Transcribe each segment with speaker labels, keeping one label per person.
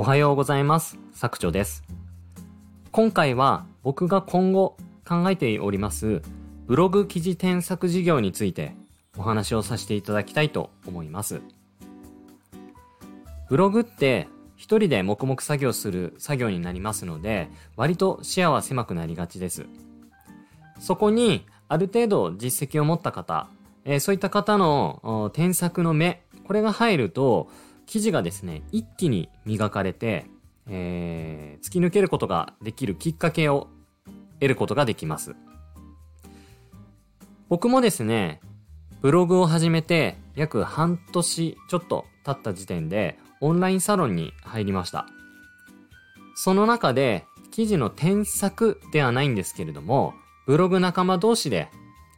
Speaker 1: おはようございます。作長です。今回は僕が今後考えておりますブログ記事添削事業についてお話をさせていただきたいと思います。ブログって一人で黙々作業する作業になりますので割と視野は狭くなりがちです。そこにある程度実績を持った方、えそういった方の添削の目、これが入ると記事がですね、一気に磨かれて、えー突き抜けることができるきっかけを得ることができます。僕もですね、ブログを始めて約半年ちょっと経った時点でオンラインサロンに入りました。その中で記事の添削ではないんですけれども、ブログ仲間同士で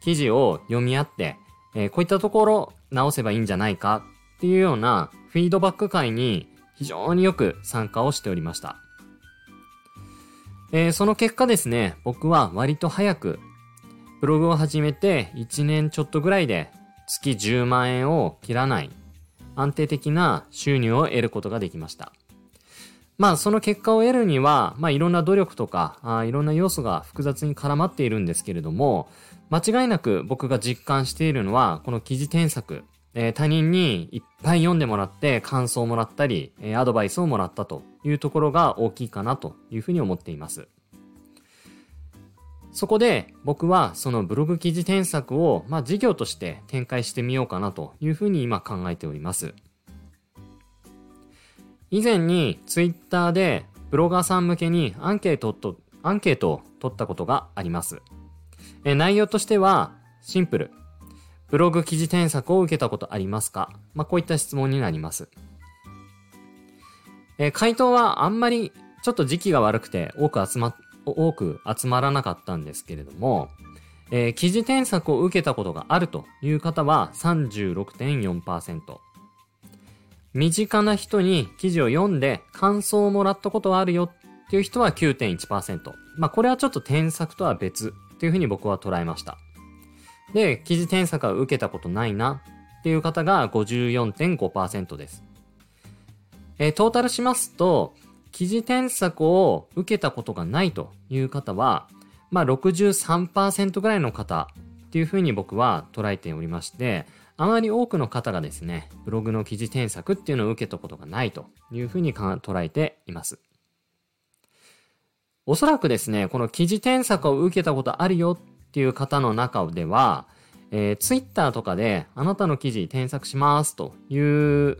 Speaker 1: 記事を読み合って、えーこういったところ直せばいいんじゃないかっていうようなフィードバック会に非常によく参加をしておりました。えーその結果ですね、僕は割と早くブログを始めて1年ちょっとぐらいで月10万円を切らない安定的な収入を得ることができました。まあその結果を得るには、まあいろんな努力とか、あいろんな要素が複雑に絡まっているんですけれども、間違いなく僕が実感しているのは、この記事添削、えー他人にいっぱい読んでもらって感想をもらったり、えーアドバイスをもらったというところが大きいかなというふうに思っています。そこで僕はそのブログ記事添削を、まあ、事業として展開してみようかなというふうに今考えております。以前にツイッターでブロガーさん向けにアンケートと、アンケートを取ったことがあります。えー内容としてはシンプル。ブログ記事添削を受けたことありますか？まあ、こういった質問になります。えー回答はあんまりちょっと時期が悪くて多く集ま、多く集まらなかったんですけれども、えー記事添削を受けたことがあるという方は36.4%。身近な人に記事を読んで感想をもらったことはあるよっていう人は9.1%。まあこれはちょっと添削とは別っていうふうに僕は捉えました。で、記事添削は受けたことないなっていう方が54.5%です。えートータルしますと、記事添削を受けたことがないという方は、まあ63%ぐらいの方っていうふうに僕は捉えておりまして、あまり多くの方がですね、ブログの記事添削っていうのを受けたことがないというふうに捉えています。おそらくですね、この記事添削を受けたことあるよっっていう方の中では、えー、Twitter とかであなたの記事添削しますという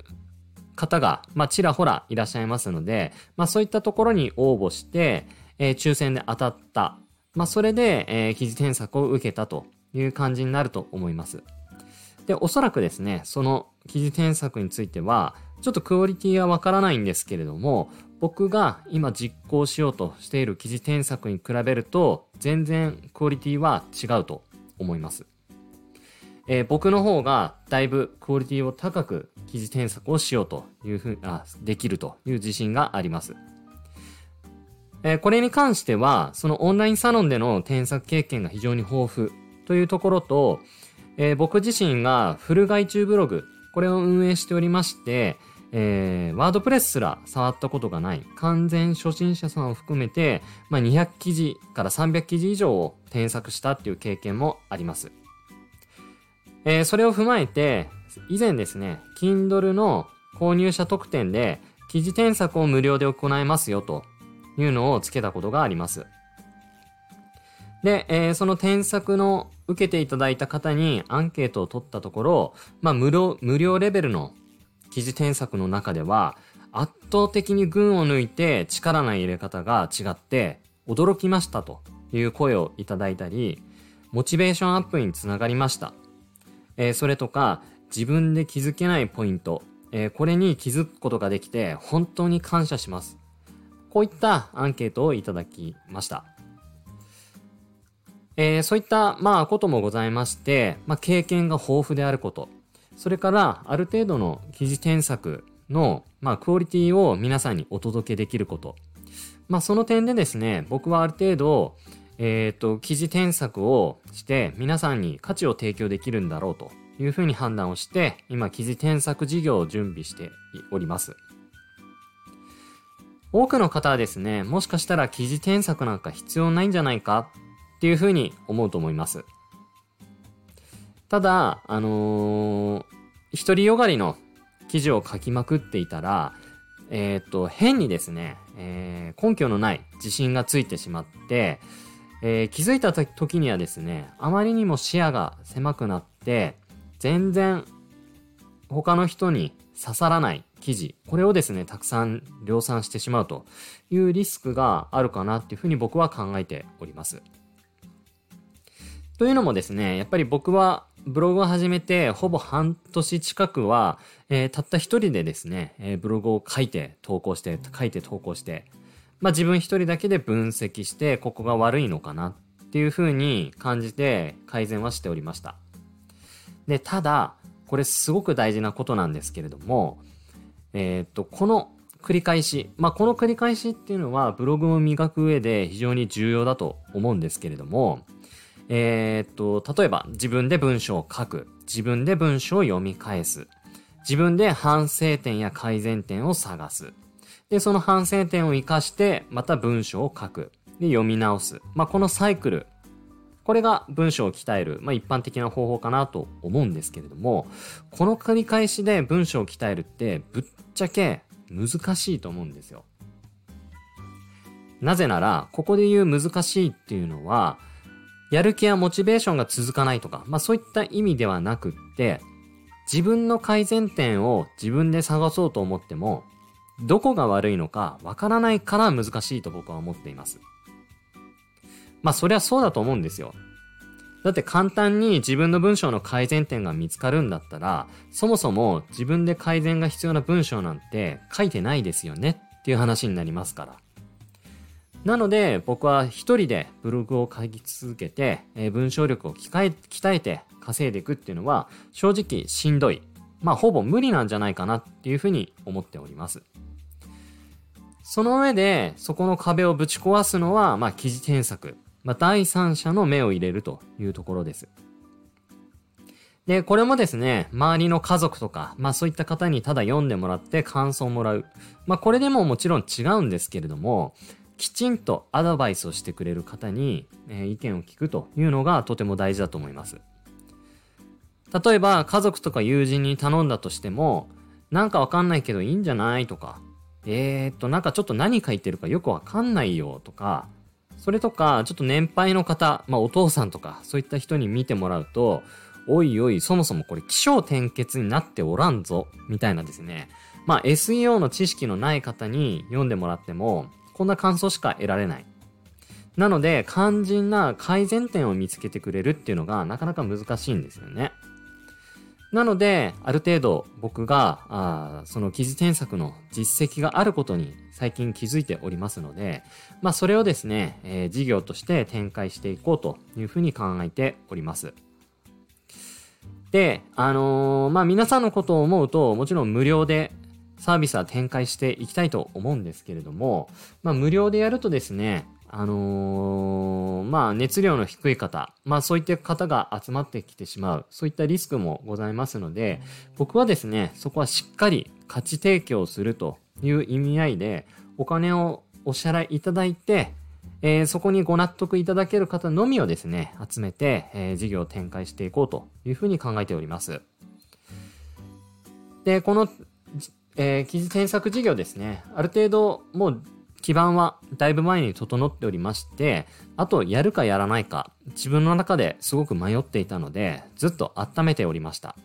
Speaker 1: 方が、まあ、ちらほらいらっしゃいますので、まあ、そういったところに応募して、えー抽選で当たった。まあ、それで、えー記事添削を受けたという感じになると思います。で、おそらくですね、その記事添削については、ちょっとクオリティはわからないんですけれども、僕が今実行しようとしている記事添削に比べると、全然クオリティは違うと思います。えー僕の方がだいぶクオリティを高く記事添削をしようというふうあ、できるという自信があります。えーこれに関しては、そのオンラインサロンでの添削経験が非常に豊富というところと、えー僕自身がフル外注ブログ、これを運営しておりまして、えーワードプレスすら触ったことがない完全初心者さんを含めて、まあ、200記事から300記事以上を添削したっていう経験もあります。えーそれを踏まえて、以前ですね、Kindle の購入者特典で記事添削を無料で行えますよというのをつけたことがあります。で、えーその添削の受けていただいた方にアンケートを取ったところ、まあ無料、無料レベルの記事添削の中では圧倒的に群を抜いて力の入れ方が違って驚きましたという声をいただいたり、モチベーションアップにつながりました。えーそれとか自分で気づけないポイント、えーこれに気づくことができて本当に感謝します。こういったアンケートをいただきました。えーそういった、まあ、こともございまして、まあ、経験が豊富であること、それから、ある程度の記事添削の、まあ、クオリティを皆さんにお届けできること。まあ、その点でですね、僕はある程度、えっ、と、記事添削をして、皆さんに価値を提供できるんだろうというふうに判断をして、今、記事添削事業を準備しております。多くの方はですね、もしかしたら記事添削なんか必要ないんじゃないかっていうふうに思うと思います。ただ、あのー、独りよがりの記事を書きまくっていたら、えっ、と、変にですね、えー、根拠のない自信がついてしまって、えー、気づいた時にはですね、あまりにも視野が狭くなって、全然他の人に刺さらない記事、これをですね、たくさん量産してしまうというリスクがあるかなっていうふうに僕は考えております。というのもですね、やっぱり僕はブログを始めてほぼ半年近くは、えー、たった一人でですね、えー、ブログを書いて投稿して、書いて投稿して、まあ自分一人だけで分析して、ここが悪いのかなっていうふうに感じて改善はしておりました。で、ただ、これすごく大事なことなんですけれども、えー、っと、この繰り返し、まあこの繰り返しっていうのはブログを磨く上で非常に重要だと思うんですけれども、えー、っと、例えば自分で文章を書く。自分で文章を読み返す。自分で反省点や改善点を探す。で、その反省点を活かして、また文章を書く。で、読み直す。まあ、このサイクル。これが文章を鍛える、まあ、一般的な方法かなと思うんですけれども、この繰り返しで文章を鍛えるって、ぶっちゃけ難しいと思うんですよ。なぜなら、ここで言う難しいっていうのは、やる気やモチベーションが続かないとか、まあそういった意味ではなくって、自分の改善点を自分で探そうと思っても、どこが悪いのかわからないから難しいと僕は思っています。まあそりゃそうだと思うんですよ。だって簡単に自分の文章の改善点が見つかるんだったら、そもそも自分で改善が必要な文章なんて書いてないですよねっていう話になりますから。なので僕は一人でブログを書き続けて、えー、文章力を鍛えて稼いでいくっていうのは正直しんどい。まあほぼ無理なんじゃないかなっていうふうに思っております。その上でそこの壁をぶち壊すのは、まあ記事添削。まあ第三者の目を入れるというところです。で、これもですね、周りの家族とか、まあそういった方にただ読んでもらって感想をもらう。まあこれでももちろん違うんですけれども、きちんとアドバイスをしてくれる方に、えー、意見を聞くというのがとても大事だと思います。例えば家族とか友人に頼んだとしても、なんかわかんないけどいいんじゃないとか、えー、っと、なんかちょっと何書いてるかよくわかんないよとか、それとか、ちょっと年配の方、まあお父さんとか、そういった人に見てもらうと、おいおい、そもそもこれ気象転結になっておらんぞ、みたいなですね。まあ SEO の知識のない方に読んでもらっても、こんな感想しか得られない。なので、肝心な改善点を見つけてくれるっていうのがなかなか難しいんですよね。なので、ある程度僕が、あその記事添削の実績があることに最近気づいておりますので、まあそれをですね、えー、事業として展開していこうというふうに考えております。で、あのー、まあ皆さんのことを思うと、もちろん無料でサービスは展開していきたいと思うんですけれども、まあ無料でやるとですね、あのー、まあ熱量の低い方、まあそういった方が集まってきてしまう、そういったリスクもございますので、僕はですね、そこはしっかり価値提供するという意味合いで、お金をお支払いいただいて、えー、そこにご納得いただける方のみをですね、集めて、えー、事業を展開していこうというふうに考えております。で、このえー、記事添削事業ですね。ある程度、もう基盤はだいぶ前に整っておりまして、あとやるかやらないか、自分の中ですごく迷っていたので、ずっと温めておりました。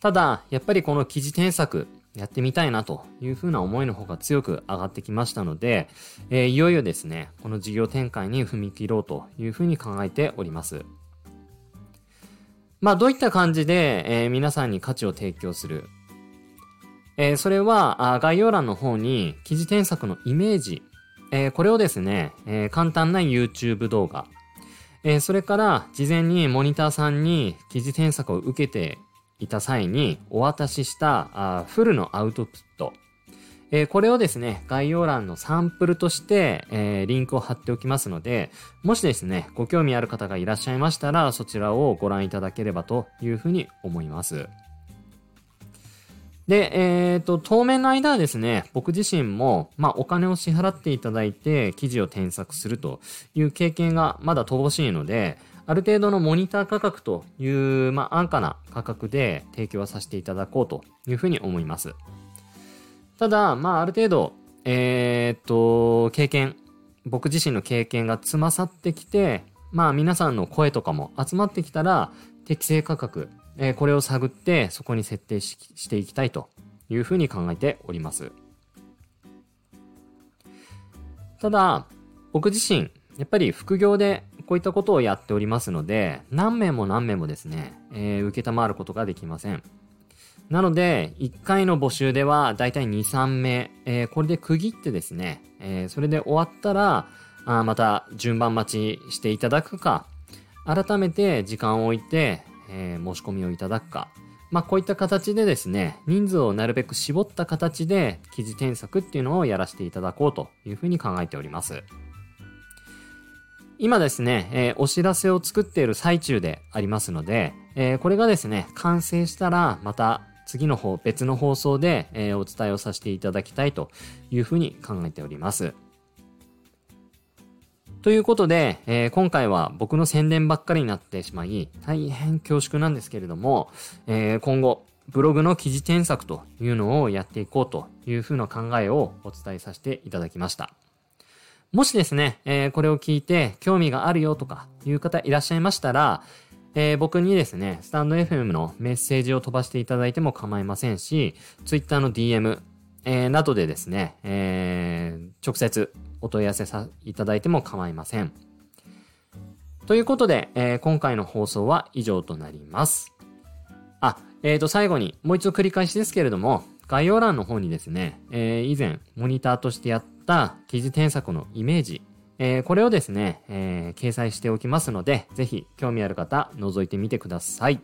Speaker 1: ただ、やっぱりこの記事添削、やってみたいなというふうな思いの方が強く上がってきましたので、えー、いよいよですね、この事業展開に踏み切ろうというふうに考えております。まあ、どういった感じで、えー、皆さんに価値を提供する、えー、それは概要欄の方に記事添削のイメージ、えー、これをですね、えー、簡単な YouTube 動画、え、それから事前にモニターさんに記事添削を受けていた際にお渡ししたあフルのアウトプット、え、これをですね、概要欄のサンプルとして、え、リンクを貼っておきますので、もしですね、ご興味ある方がいらっしゃいましたら、そちらをご覧いただければというふうに思います。で、えっ、ー、と、当面の間はですね、僕自身も、まあ、お金を支払っていただいて、記事を添削するという経験がまだ乏しいので、ある程度のモニター価格という、まあ、安価な価格で提供はさせていただこうというふうに思います。ただ、まあ、ある程度、えっ、と、経験、僕自身の経験がつまさってきて、まあ、皆さんの声とかも集まってきたら、適正価格、えー、これを探ってそこに設定ししていきたいというふうに考えております。ただ、僕自身、やっぱり副業でこういったことをやっておりますので、何名も何名もですね、えー、受けたまわることができません。なので、1回の募集ではだいたい2、3名、えー、これで区切ってですね、えー、それで終わったら、あまた順番待ちしていただくか、改めて時間を置いて、えー、申し込みをいただくか、まあ、こういった形でですね、人数をなるべく絞った形で記事添削っていうのをやらせていただこうというふうに考えております。今ですね、えー、お知らせを作っている最中でありますので、えー、これがですね、完成したらまた次の方、別の放送で、えー、お伝えをさせていただきたいというふうに考えております。ということで、えー、今回は僕の宣伝ばっかりになってしまい、大変恐縮なんですけれども、えー、今後、ブログの記事添削というのをやっていこうというふうな考えをお伝えさせていただきました。もしですね、えー、これを聞いて興味があるよとかいう方いらっしゃいましたら、えー、僕にですね、スタンド FM のメッセージを飛ばしていただいても構いませんし、Twitter の DM、えー、などでですね、えー、直接お問い合わせさいただいても構いません。ということで、えー、今回の放送は以上となります。あ、えーと、最後にもう一度繰り返しですけれども、概要欄の方にですね、えー、以前モニターとしてやった記事添削のイメージ、えー、これをですね、えー、掲載しておきますので、ぜひ興味ある方、覗いてみてください。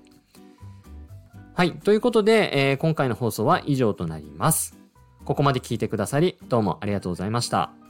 Speaker 1: はい。ということで、えー、今回の放送は以上となります。ここまで聞いてくださり、どうもありがとうございました。